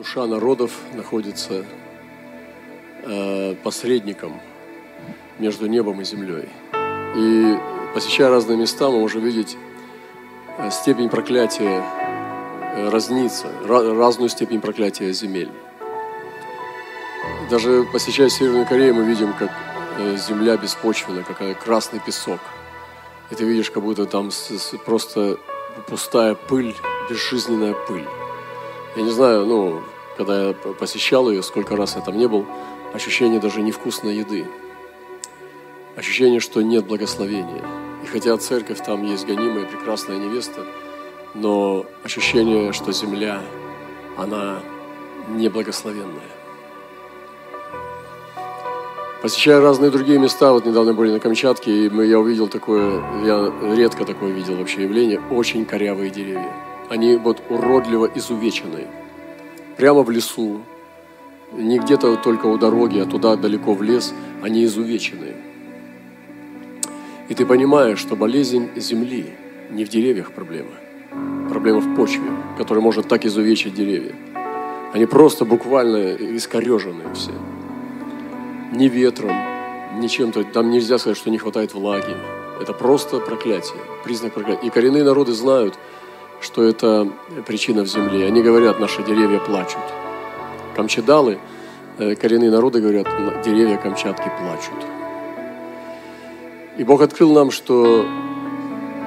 Душа народов находится э, посредником между небом и землей. И посещая разные места, мы можем видеть э, степень проклятия э, разнится, разную степень проклятия земель. Даже посещая Северную Корею, мы видим, как э, земля беспочвенная, какая красный песок. И ты видишь, как будто там просто пустая пыль, безжизненная пыль. Я не знаю, ну, когда я посещал ее, сколько раз я там не был, ощущение даже невкусной еды. Ощущение, что нет благословения. И хотя церковь там есть гонимая, прекрасная невеста, но ощущение, что земля, она неблагословенная. Посещая разные другие места, вот недавно были на Камчатке, и я увидел такое, я редко такое видел вообще явление, очень корявые деревья. Они вот уродливо изувеченные. Прямо в лесу, не где-то только у дороги, а туда далеко в лес, они изувеченные. И ты понимаешь, что болезнь земли не в деревьях проблема. Проблема в почве, которая может так изувечить деревья. Они просто буквально искореженные все. Ни ветром, ни чем-то. Там нельзя сказать, что не хватает влаги. Это просто проклятие, признак проклятия. И коренные народы знают – что это причина в земле. Они говорят, наши деревья плачут. Камчедалы, э, коренные народы говорят, деревья Камчатки плачут. И Бог открыл нам, что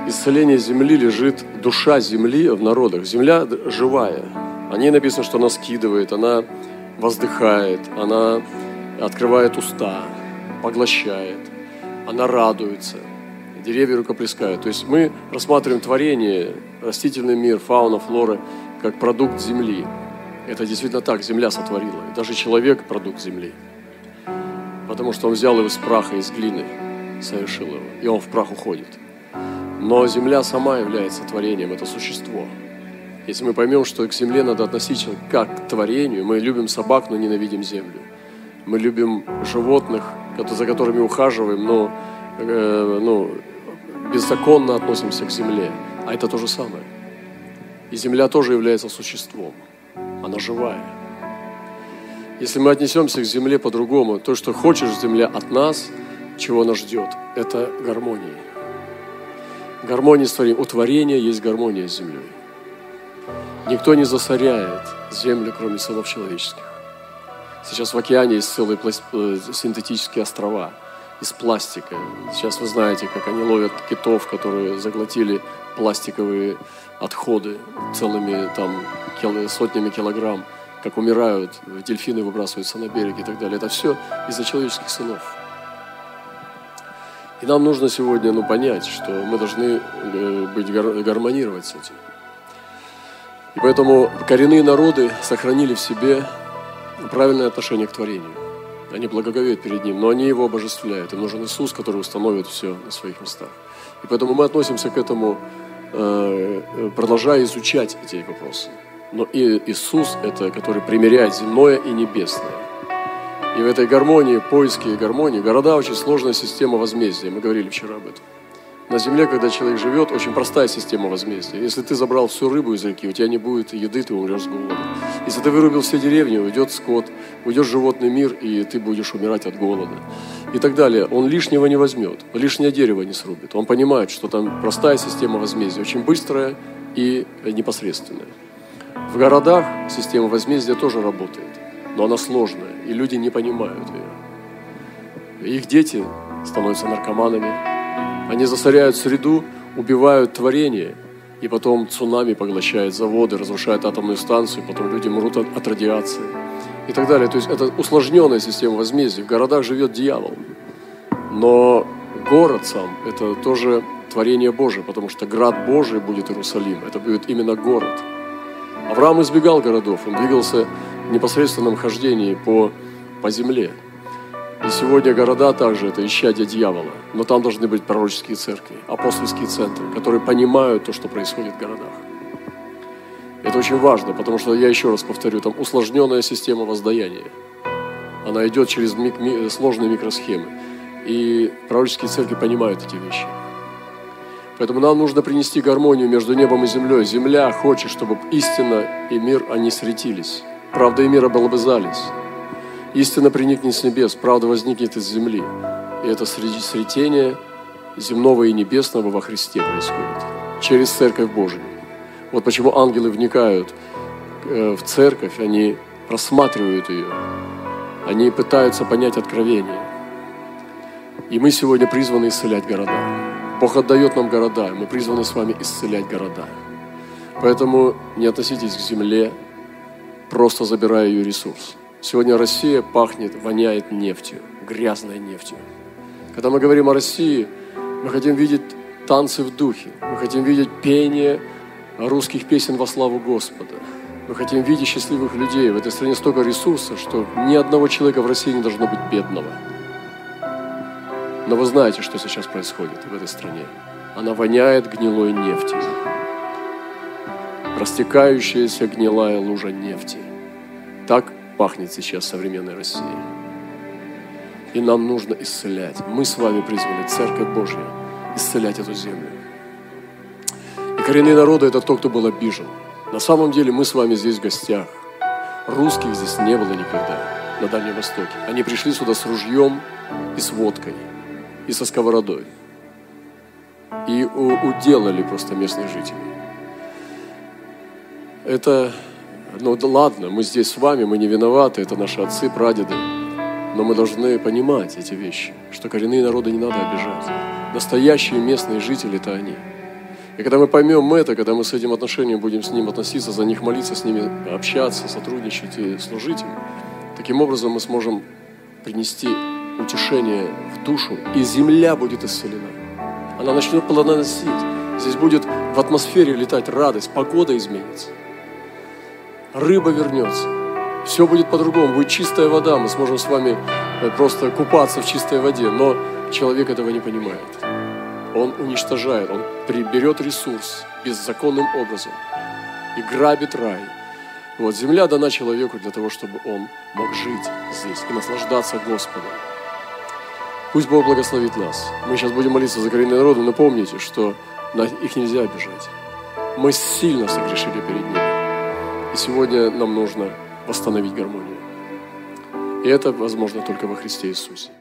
исцеление земли лежит, душа земли в народах. Земля живая. О ней написано, что она скидывает, она воздыхает, она открывает уста, поглощает, она радуется – деревья рукоплескают. То есть мы рассматриваем творение, растительный мир, фауна, флора, как продукт земли. Это действительно так, земля сотворила. И даже человек – продукт земли. Потому что он взял его из праха, из глины, совершил его, и он в прах уходит. Но земля сама является творением, это существо. Если мы поймем, что к земле надо относиться как к творению, мы любим собак, но ненавидим землю. Мы любим животных, за которыми ухаживаем, но э, ну, беззаконно относимся к земле, а это то же самое. И земля тоже является существом, она живая. Если мы отнесемся к земле по-другому, то, что хочешь земля от нас, чего нас ждет, это гармония. Гармония с творением. У творения есть гармония с землей. Никто не засоряет землю, кроме сынов человеческих. Сейчас в океане есть целые э, синтетические острова – из пластика. Сейчас вы знаете, как они ловят китов, которые заглотили пластиковые отходы целыми там сотнями килограмм, как умирают, дельфины выбрасываются на берег и так далее. Это все из-за человеческих сынов. И нам нужно сегодня ну, понять, что мы должны э, быть гармонировать с этим. И поэтому коренные народы сохранили в себе правильное отношение к творению. Они благоговеют перед Ним, но они Его обожествляют. Им нужен Иисус, который установит все на своих местах. И поэтому мы относимся к этому, э, продолжая изучать эти вопросы. Но и Иисус – это, который примеряет земное и небесное. И в этой гармонии, поиске гармонии, города – очень сложная система возмездия. Мы говорили вчера об этом. На земле, когда человек живет, очень простая система возмездия. Если ты забрал всю рыбу из реки, у тебя не будет еды, ты умрешь с голода. Если ты вырубил все деревни, уйдет скот, уйдет животный мир, и ты будешь умирать от голода. И так далее. Он лишнего не возьмет, лишнее дерево не срубит. Он понимает, что там простая система возмездия, очень быстрая и непосредственная. В городах система возмездия тоже работает, но она сложная, и люди не понимают ее. Их дети становятся наркоманами, они засоряют среду, убивают творение, и потом цунами поглощает заводы, разрушает атомную станцию, потом люди мрут от, от радиации и так далее. То есть это усложненная система возмездия. В городах живет дьявол. Но город сам – это тоже творение Божие, потому что град Божий будет Иерусалим. Это будет именно город. Авраам избегал городов, он двигался в непосредственном хождении по, по земле. И сегодня города также это исчадие дьявола. Но там должны быть пророческие церкви, апостольские центры, которые понимают то, что происходит в городах. Это очень важно, потому что, я еще раз повторю, там усложненная система воздаяния. Она идет через ми- ми- сложные микросхемы. И пророческие церкви понимают эти вещи. Поэтому нам нужно принести гармонию между небом и землей. Земля хочет, чтобы истина и мир, они сретились. правда и мир оболобызались. Истина приникнет с небес, правда возникнет из земли. И это сретение земного и небесного во Христе происходит. Через Церковь Божию. Вот почему ангелы вникают э, в церковь, они просматривают ее, они пытаются понять откровение. И мы сегодня призваны исцелять города. Бог отдает нам города, мы призваны с вами исцелять города. Поэтому не относитесь к земле, просто забирая ее ресурс. Сегодня Россия пахнет, воняет нефтью, грязной нефтью. Когда мы говорим о России, мы хотим видеть танцы в духе, мы хотим видеть пение русских песен во славу Господа. Мы хотим видеть счастливых людей. В этой стране столько ресурсов, что ни одного человека в России не должно быть бедного. Но вы знаете, что сейчас происходит в этой стране. Она воняет гнилой нефтью. Растекающаяся гнилая лужа нефти. Так пахнет сейчас современная Россия. И нам нужно исцелять. Мы с вами призваны, Церковь Божья, исцелять эту землю. И коренные народы – это тот, кто был обижен. На самом деле мы с вами здесь в гостях. Русских здесь не было никогда на Дальнем Востоке. Они пришли сюда с ружьем и с водкой, и со сковородой. И уделали просто местных жителей. Это, ну да ладно, мы здесь с вами, мы не виноваты, это наши отцы, прадеды. Но мы должны понимать эти вещи, что коренные народы не надо обижать. Настоящие местные жители – это они – и когда мы поймем это, когда мы с этим отношением будем с ним относиться, за них молиться, с ними общаться, сотрудничать и служить им, таким образом мы сможем принести утешение в душу, и земля будет исцелена. Она начнет плодоносить. Здесь будет в атмосфере летать радость, погода изменится. Рыба вернется. Все будет по-другому, будет чистая вода, мы сможем с вами э, просто купаться в чистой воде, но человек этого не понимает он уничтожает, он приберет ресурс беззаконным образом и грабит рай. Вот земля дана человеку для того, чтобы он мог жить здесь и наслаждаться Господом. Пусть Бог благословит нас. Мы сейчас будем молиться за коренные народы, но помните, что их нельзя обижать. Мы сильно согрешили перед ними. И сегодня нам нужно восстановить гармонию. И это возможно только во Христе Иисусе.